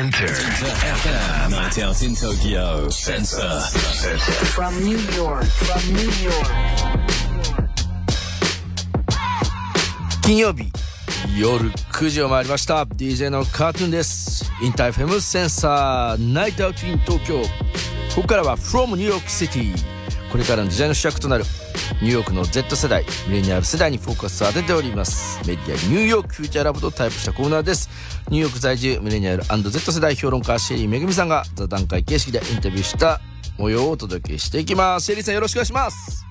InterFM. Night out in Tokyo. Sensor. From New York, from New York. 金曜日夜9時を回りました DJ のカートゥーンです InterFM Sensor Night Out in Tokyo ここからは From New York City これからの時代の主役となるニューヨークの Z 世代ミレニアル世代にフォーカスを当てておりますメディア New York Future Lab とタイアップしたコーナーですニューヨーク在住ミレニアル &Z 世代評論家シェリーめぐみさんが座談会形式でインタビューした模様をお届けしていきますシェリーさんよろしくお願いします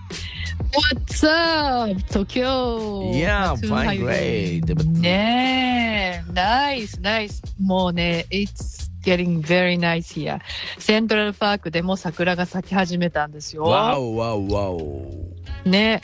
What's up, Tokyo? Yeah, fine, great. ねえ、nice, nice. もうね、it's getting very nice here. セントラルパークでも桜が咲き始めたんですよ。わおわおわおね。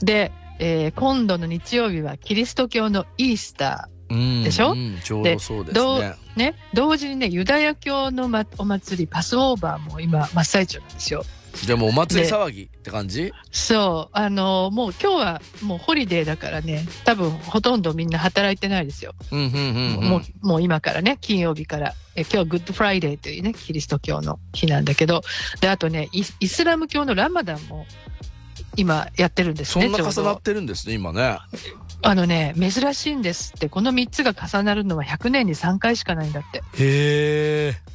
で、えー今度の日曜日はキリスト教のイースターなんでしょ？うんちょうどそうですねー。ね。同時にね、ユダヤ教の、ま、お祭り、 Passover も今、真っ最中なんですよ。じゃあもうお祭り騒ぎって感じ？そう。あのもう今日はもうホリデーだからね、多分ほとんどみんな働いてないですよ。うんうんうんうん。もうもう今からね、金曜日から、え今日は Good Friday というね、キリスト教の日なんだけど、で、あとね、イスラム教のラマダンも今やってるんですね、そんな重なってるんですね今ね。あのね、珍しいんですって、この3つが重なるのは100年に3回しかないんだって。へ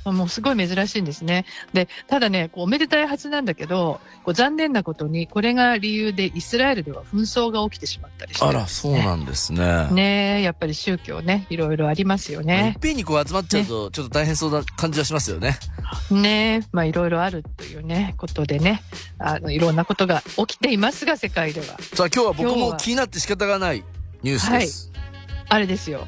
え。もうすごい珍しいんですね。で、ただね、こうおめでたいはずなんだけど、こう残念なことに、これが理由でイスラエルでは紛争が起きてしまったりしてあらそうなんですね。ねえ、やっぱり宗教ね、いろいろありますよまあいねっ。ぺんにこう集まっちゃうとちょっと大変そうな感じはしますよね。ねえ、まあいろいろあるというね、ことでね、あの、いろんなことが起きていますが、世界では。さあ今日は僕も気になって仕方がないニュースですあれですよ。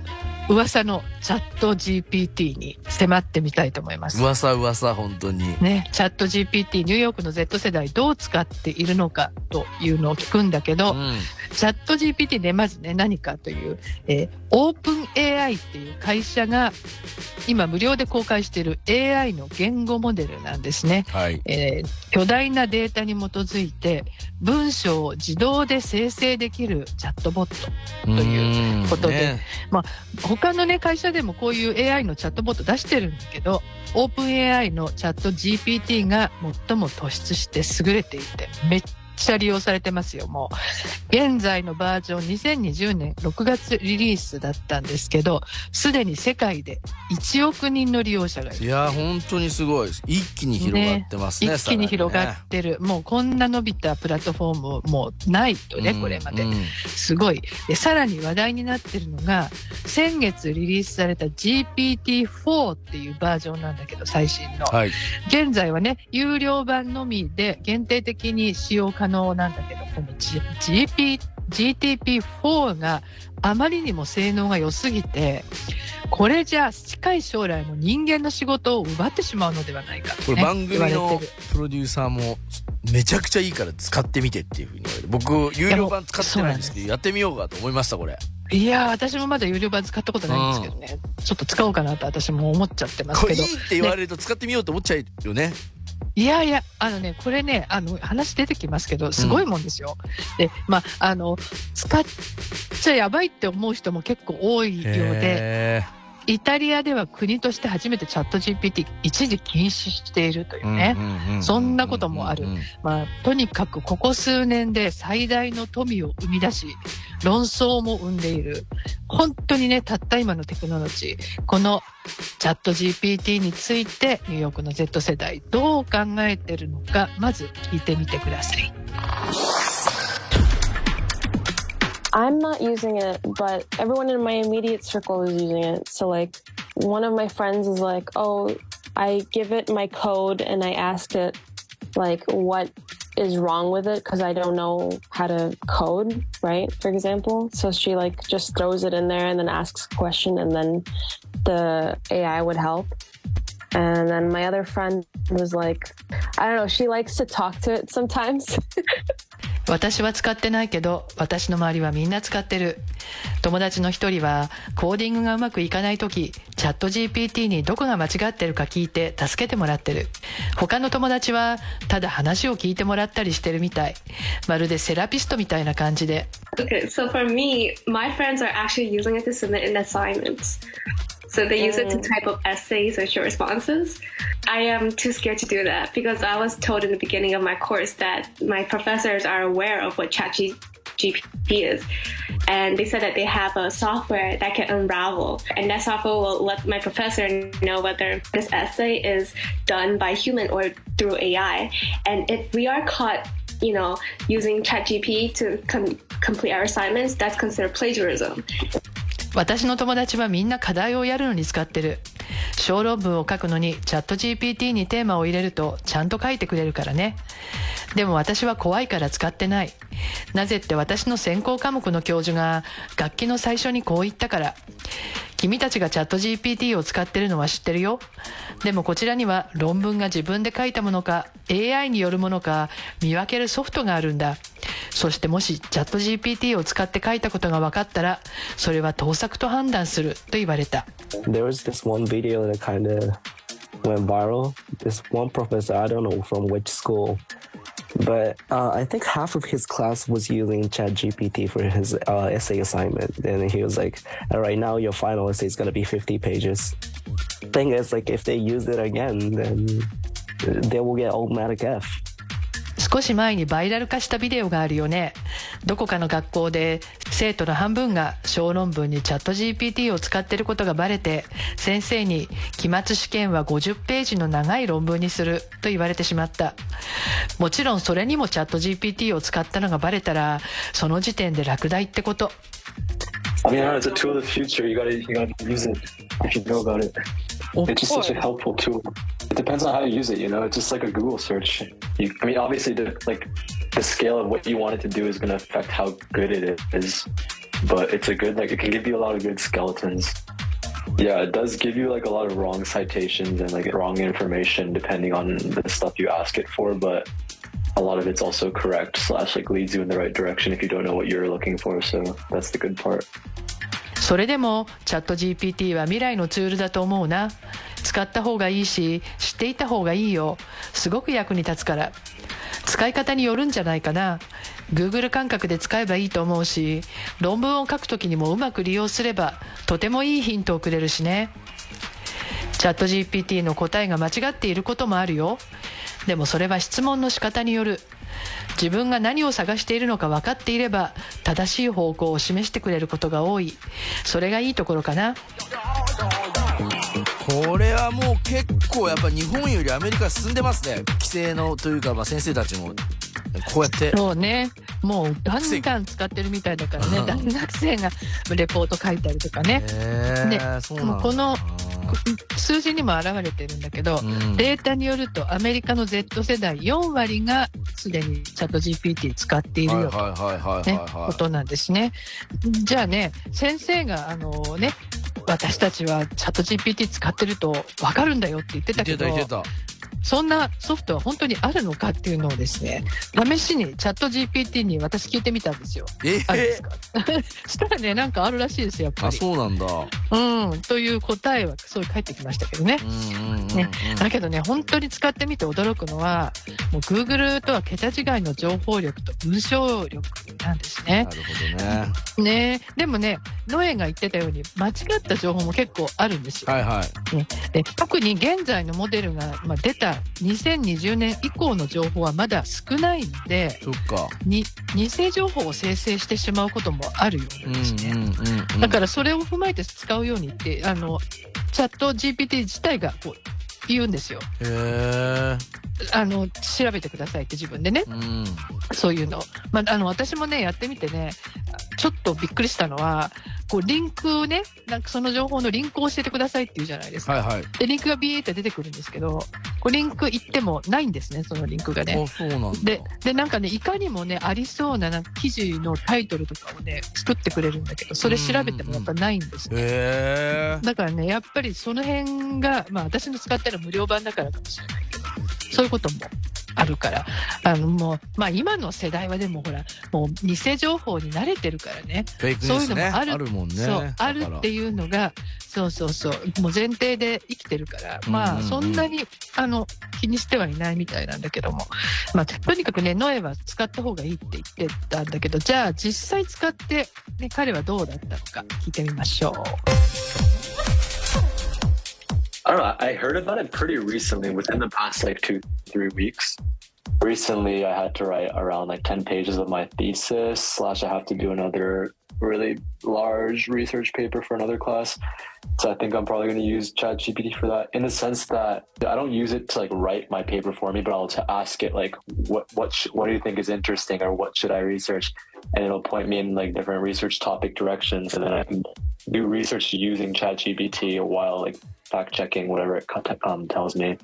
噂のチャット GPT に迫ってみたいと思います。噂噂本当に。ね、チャット GPT ニューヨークの Z 世代どう使っているのかというのを聞くんだけど、うん。チャット GPT でまずね何かという、えーオープン AI っていう会社が今無料で公開している AI の言語モデルなんですね。はい。えー巨大なデータに基づいて文章を自動で生成できるチャットボットということでね他のね会社でもこういう AI のチャットボット出してるんだけどオープン AI のチャット GPT が最も突出して優れていてめっちゃ利用されてますよもう。現在のバージョン2020年6月リリースだったんですけどすでに世界で1億人の利用者がいる。いや本当にすごいです。一気に広がってますね一気に広がってる、もうこんな伸びたプラットフォームもうないとね、これまで。すごい。で、さらに話題になってるのが、先月リリースされた GPT-4 っていうバージョンなんだけど、最新の。はい。現在はね、有料版のみで限定的に使用可能なんだけど、この G- GP GTP4 があまりにも性能が良すぎて、これじゃあ近い将来も人間の仕事を奪ってしまうのではないかと、ね、これ番組のプロデューサーもめちゃくちゃいいから使ってみてっていうふうに言われて僕有料版使ってないんですけどやってみようかと思いましたこれ。いやー、私もまだ有料版使ったことないんですけどね、ちょっと使おうかなと私も思っちゃってますこれけど。いいって言われると使ってみようと思っちゃうよねいやいや、あのね、これね、あの、話出てきますけど、すごいもんですよ。で、まあ、あの、使っちゃやばいって思う人も結構多いようで、へイタリアでは国として初めてチャット GPT 一時禁止しているというーね。そんなこともあるまあ、とにかくここ数年で最大の富を生み出し、論争も生んでいる。本当にね、たった今のテクノロジー、このチャット GPT について、ニューヨークの Z 世代、どう考えてるのか、まず聞いてみてください。I'm not using it, but everyone in my immediate circle is using it. So, like, one of my friends is like, Oh, I give it my code and I ask it, like, what is wrong with it because I don't know how to code, right? For example. So she, like, just throws it in there and then asks a question and then the AI would help. And then my other friend was like, I don't know, she likes to talk to it sometimes. 私は使ってないけど、私の周りはみんな使ってる。友達の一人は、コーディングがうまくいかないとき、チャット GPT にどこが間違ってるか聞いて助けてもらってる。他の友達は、ただ話を聞いてもらったりしてるみたい。まるでセラピストみたいな感じで。Okay, so for me, my friends are actually using it to submit an assignment. So they use it to oh. type up essays or short responses. I am too scared to do that because I was told in the beginning of my course that my professors are aware of what ChatGPT is. And they said that they have a software that can unravel. And that software will let my professor know whether this essay is done by human or through AI. And if we are caught you know, using ChatGPT to com- complete our assignments, that's considered plagiarism. 私の友達はみんな課題をやるのに使ってる。小論文を書くのにチャット GPT にテーマを入れるとちゃんと書いてくれるからね。でも私は怖いから使ってない。なぜって私の専攻科目の教授が楽器の最初にこう言ったから。君たちがチャット GPT を使ってるのは知ってるよ。でもこちらには論文が自分で書いたものか AI によるものか見分けるソフトがあるんだ。そしてもしチャット GPT を使って書いたことが分かったらそれは盗作と判断すると言われた。There was this one video that kind of went viral. This one professor, I don't know from which school, but uh, I think half of his class was using ChatGPT for his uh, essay assignment. And he was like, "All right, now your final essay is going to be 50 pages. Thing is, like, if they use it again, then they will get automatic F. 少し前にバイラル化したビデオがあるよね。どこかの学校で生徒の半分が小論文にチャット GPT を使ってることがバレて、先生に期末試験は50ページの長い論文にすると言われてしまった。もちろんそれにもチャット GPT を使ったのがバレたら、その時点で落第ってこと。I mean, it's a tool of the future. You gotta, you gotta use it if you know about it. It's just such a helpful tool. It depends on how you use it. You know, it's just like a Google search. You, I mean, obviously, the like the scale of what you want it to do is going to affect how good it is. But it's a good like it can give you a lot of good skeletons. Yeah, it does give you like a lot of wrong citations and like wrong information depending on the stuff you ask it for. But a lot of it's also correct slash like leads you in the right direction if you don't know what you're looking for. So that's the good part. それでもチャット GPT は未来のツールだと思うな。使った方がいいし、知っていた方がいいよ。すごく役に立つから。使い方によるんじゃないかな。Google 感覚で使えばいいと思うし、論文を書くときにもうまく利用すれば、とてもいいヒントをくれるしね。チャット GPT の答えが間違っていることもあるよ。でもそれは質問の仕方による。自分が何を探しているのか分かっていれば正しい方向を示してくれることが多い。それがいいところかな。これはもう結構やっぱ日本よりアメリカ進んでますね。規制のというか、まあ、先生たちも。こうやって。そうね。もうガンガン使ってるみたいだからね。うん。大学生がレポート書いたりとかね。へねえそうなんだ。もうこの数字にも表れてるんだけど、うんデータによるとアメリカの Z 世代4割がすでにチャット GPT 使っているよと。ねことなんですね。じゃあね、先生が、あのね、私たちはチャット GPT 使ってると分かるんだよって言ってたけどそんなソフトは本当にあるのかっていうのをですね、試しにチャット GPT に私聞いてみたんですよ。えあるんですか？したらね、なんかあるらしいですよ、やっぱあり。そうなんだうん、という答えはそう返ってきましたけどね。ねだけどね、本当に使ってみて驚くのは、もう Google とは桁違いの情報力と文章力なんですねな。るほどねねでもね、ノエが言ってたように、間違った情報も結構あるんですよ。はいはいで特に現在のモデルが、まあ、出た2020年以降の情報はまだ少ないので、そっかに偽情報を生成してしまうこともあるよううんなんですね。うんうんうんだからそれを踏まえて使うようにって、あの、チャット GPT 自体がこう言うんですよ。あの、調べてくださいって自分でね。うんそういうの。まあ、あの、私もね、やってみてね、ちょっとびっくりしたのは、こう、リンクをね、なんかその情報のリンクを教えてくださいって言うじゃないですか。はいはいで、リンクがビーって出てくるんですけど、こうリンク行ってもないんですね、そのリンクがね。あそうなんだで、で、なんかね、いかにもね、ありそうななんか記事のタイトルとかをね、作ってくれるんだけど、それ調べてもやっぱないんですね。へえだからね、やっぱりその辺が、まあ私の使ってる無料版だからかもしれないけど、そういうこともあるから、あのもう、まあ今の世代はでもほら、もう偽情報に慣れてるからね、ね。そういうのもある。あるもんね。そう、あるってういうのが、そうそうそう、もう前提で生きてるから、まあそんなに、あの、気にしてはいないみたいなんだけども、まあとにかくね、ノエは使った方がいいって言ってたんだけど、じゃあ実際使って、ね、彼はどうだったのか聞いてみましょう。I don't know. I heard about it pretty recently, within the past like two, three weeks. Recently, I had to write around like 10 pages of my thesis, slash, I have to do another really large research paper for another class. So I think I'm probably going to use ChatGPT for that in the sense that I don't use it to like write my paper for me, but I'll to ask it like, what, what, sh- what do you think is interesting or what should I research? And it'll point me in like different research topic directions. And then I can do research using ChatGPT while like fact checking whatever it um, tells me.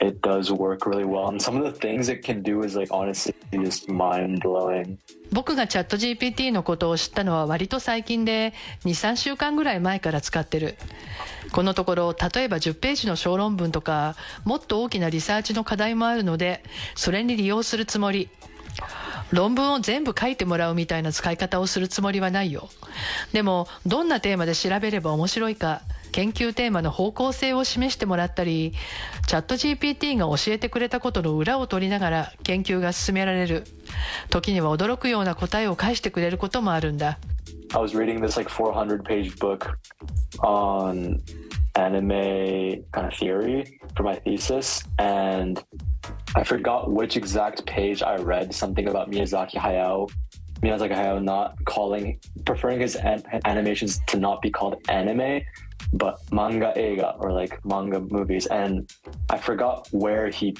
It does work really well. And some of the things it can do is like honestly just mind blowing. 僕がチャット GPT のことを知ったのは割と最近で23週間ぐらい前から使ってるこのところ例えば10ページの小論文とかもっと大きなリサーチの課題もあるのでそれに利用するつもり論文を全部書いてもらうみたいな使い方をするつもりはないよでもどんなテーマで調べれば面白いか研究テーマの方向性を示してもらったりチャット GPT が教えてくれたことの裏を取りながら研究が進められる時には驚くような答えを返してくれることもあるんだ I was reading this like 400 page book on anime kind of theory for my thesis and I forgot which exact page I read something about Miyazaki Hayao Miyazaki Hayao not calling preferring his an- animations to not be called anime but manga ega or like manga movies and I forgot where he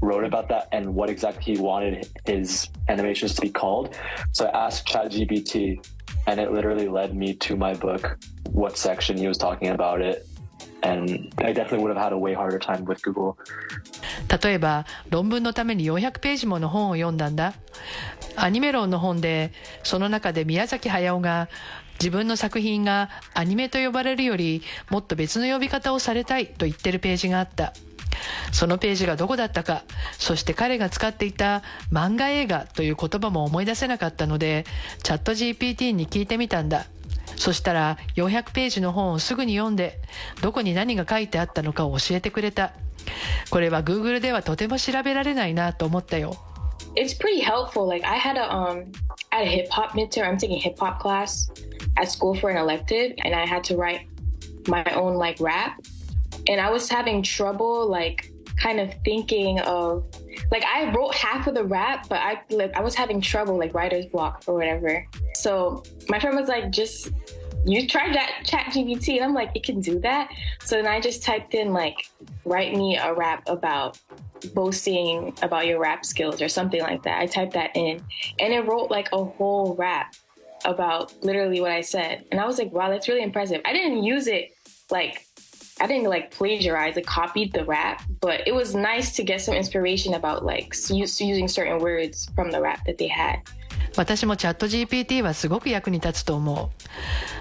wrote about that and what exactly he wanted his animations to be called so I asked ChatGPT and it literally led me to my book what section he was talking about it and I definitely would have had a way harder time with Google 例えば論文のために400ページもの本を読んだんだアニメ論の本でその中で宮崎駿が 自分の作品がアニメと呼ばれるよりもっと別の呼び方をされたいと言ってるページがあったそのページがどこだったかそして彼が使っていた漫画映画という言葉も思い出せなかったのでチャット GPT に聞いてみたんだそしたら400ページの本をすぐに読んでどこに何が書いてあったのかを教えてくれたこれは Google ではとても調べられないなと思ったよ It's pretty helpful. Like I had a um I had a hip hop midterm. I'm taking hip hop class at school for an elective and I had to write my own like rap. And I was having trouble like kind of thinking of like I wrote half of the rap, but I like I was having trouble like writer's block or whatever. So my friend was like, just you try that chat GPT and I'm like, it can do that. So then I just typed in like write me a rap about boasting about your rap skills or something like that. I typed that in and it wrote like a whole rap about literally what I said. And I was like, wow, that's really impressive. I didn't use it like I didn't like plagiarize, I copied the rap, but it was nice to get some inspiration about like using certain words from the rap that they had. 私もチャット GPT はすごく役に立つと思う。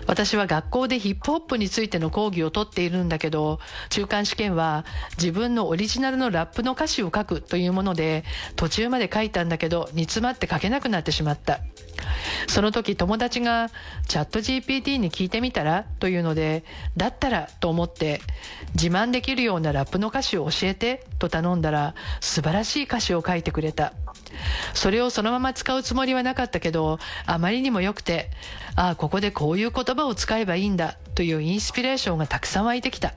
私は学校でヒップホップについての講義をとっているんだけど、中間試験は自分のオリジナルのラップの歌詞を書くというもので、途中まで書いたんだけど、煮詰まって書けなくなってしまった。その時友達がチャット GPT に聞いてみたらというので、だったらと思って自慢できるようなラップの歌詞を教えてと頼んだら素晴らしい歌詞を書いてくれた。それをそのまま使うつもりはなかったけど、あまりにも良くて、ああ、ここでこういう言葉を使えばいいんだというインスピレーションがたくさん湧いてきた。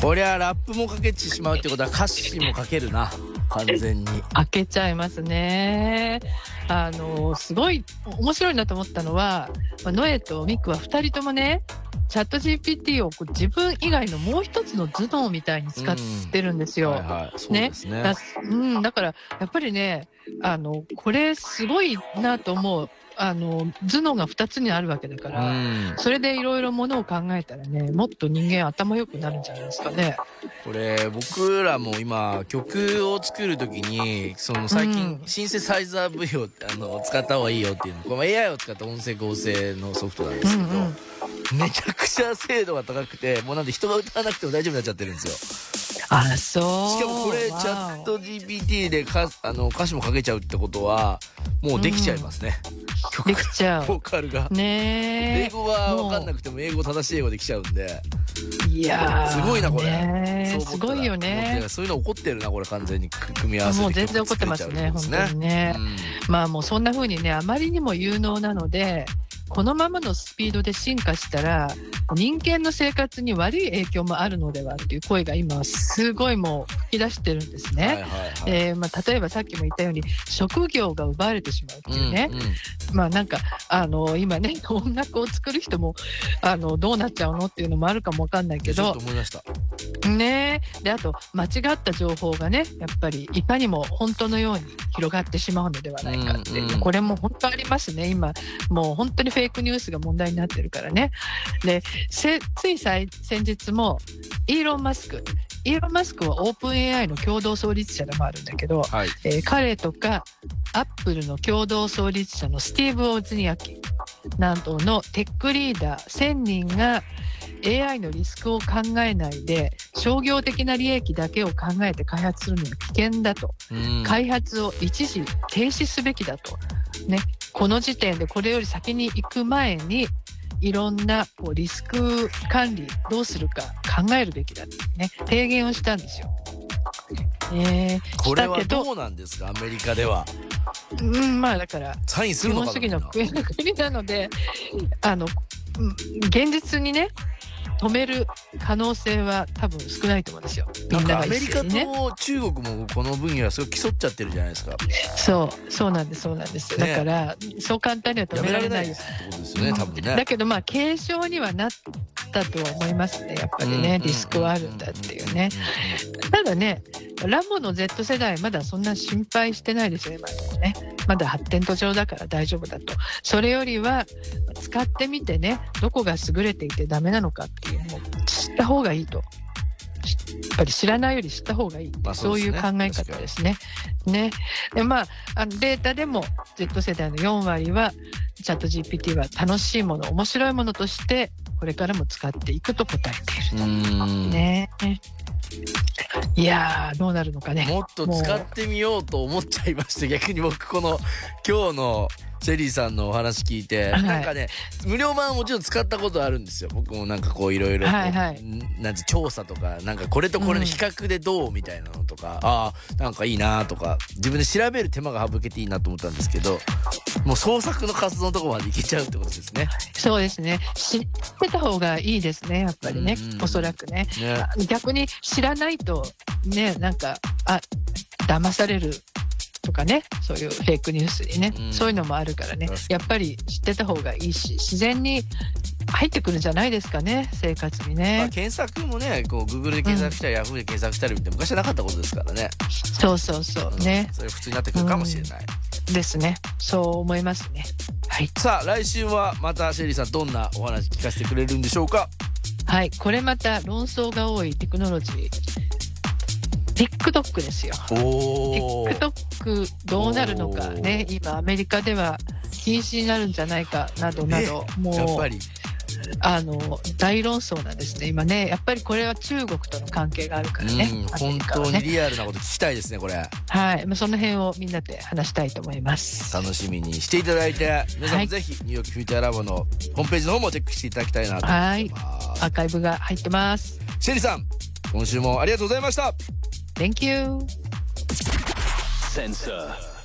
こりゃラップもかけてしまうってことは歌詞も書けるな完全に開けちゃいますねあのすごい面白いなと思ったのはノエとミクは2人ともねチャット GPT を自分以外のもう一つの頭脳みたいに使ってるんですよ。ね。だうん、だからやっぱりね、あの、これすごいなと思う。あの頭脳が2つにあるわけだから、うん、それでいろいろものを考えたらねもっと人間頭良くなるんじゃないですかね。これ僕らも今曲を作る時にその最近、シンセサイザー V をあの使った方がいいよっていうのこの AI を使った音声合成のソフトなんですけど、うんうん。めちゃくちゃ精度が高くてもうなんで人が歌わなくても大丈夫になっちゃってるんですよあそう。しかもこれチャット GPT でかあの歌詞もかけちゃうってことはもうできちゃいますね、うん、できちゃう。ボーカルが。ね英語は分かんなくても英語正しい英語できちゃうんで。いやすごいなこれ。すごいよね。そういうの起こってるなこれ完全に組み合わせてもう全然起こってますね。本当にね、うん、まあもうそんな風にねあまりにも有能なのでこのままのスピードで進化したら人間の生活に悪い影響もあるのではっていう声が今すごいもう吹き出してるんですね。例えばさっきも言ったように職業が奪われてしまうっていうね、うん。うんまあなんかあの今ね音楽を作る人もあのどうなっちゃうのっていうのもあるかもわかんないけど。ね。であと間違った情報がねやっぱりいかにも本当のように広がってしまうのではないかっていう、うんうん。これも本当ありますね。今もう本当にフェイクニュースが問題になってるからね。でせつい最先日もイーロン・マスクイーロン・マスクはオープン AI の共同創立者でもあるんだけど、はい。えー彼とかアップルの共同創立者のスティーブ・オズニアキなどのテックリーダー。1000人が AI のリスクを考えないで商業的な利益だけを考えて開発するのは危険だと、うん。開発を一時停止すべきだと、ね、この時点でこれより先に行く前にいろんなこうリスク管理どうするか考えるべきだってね提言をしたんですよ。えーこれはどどうなんですか？アメリカでは。うん、まあだからサインすのかな？本主義の国国なのであのうん現実にね止める可能性は多分少ないと思うんですよ。みんながなんかアメリカ。と中国もこの分野はすごい競っちゃってるじゃないですか。そうそうなんですそうなんです。ねだからそう簡単には止やめられなよれないいってことですよね、多分ね。だけどまあ軽症にはなったとは思いますねやっぱりね、リスクはあるんだっていうね。ただねラボの Z 世代まだそんな心配してないですよ今でもねまだ発展途上だから大丈夫だと。それよりは使ってみてねどこが優れていてダメなのかっていうのを知った方がいいと。やっぱり知らないより知った方がいい、まあそそううですね。いう考え方ですね。ね。でまあ、あのデータでも Z 世代の4割はチャット GPT は楽しいもの面白いものとしてこれからも使っていくと答えているうん。ね。いやーどうなるのかね。もっと使ってみようと思っちゃいまして逆に僕この今日のシェリーさんのお話聞いて、はいなんかね無料版はもちろん使ったことあるんですよ僕もなんかこういろいろ調査とかなんかこれとこれの比較でどうみたいなのとか、ああなんかいいなとか自分で調べる手間が省けていいなと思ったんですけどもう創作の活動のところまでいけちゃうってことですね。そうですね。知ってた方がいいですね、やっぱりね、うんうんおそらくね。ねあ逆に知らないと、ね、なんか、あ、騙されるとかね、そういうフェイクニュースにね、うんそういうのもあるからねやっぱり知ってた方がいいし、自然に入ってくるんじゃないですかね、生活にまあ、ね。検索もねこう Google で検索したり、Yahoo で検索したりって昔はなかったことですからね。そうそうそうね。それ普通になってくるかもしれない。ですね。そう思いますね。はい。さあ来週はまたシェリーさんどんなお話聞かせてくれるんでしょうか？はい。これまた論争が多いテクノロジー。TikTok ですよ。TikTok どうなるのかね、今アメリカでは禁止になるんじゃないかなどなど、もうやっぱりあの大論争なんですね、今ね、やっぱりこれは中国との関係があるからね、うんアメ本当にリアルなこと聞きたいですねこれ。はい、まあその辺をみんなで話したいと思います。楽しみにしていただいて。皆さんはい。もぜひニューヨークフューチャーラボのホームページの方もチェックしていただきたいなと思はいい、ます。アーカイブが入ってます。シェリーさん今週もありがとうございました。Thank you! Sensor.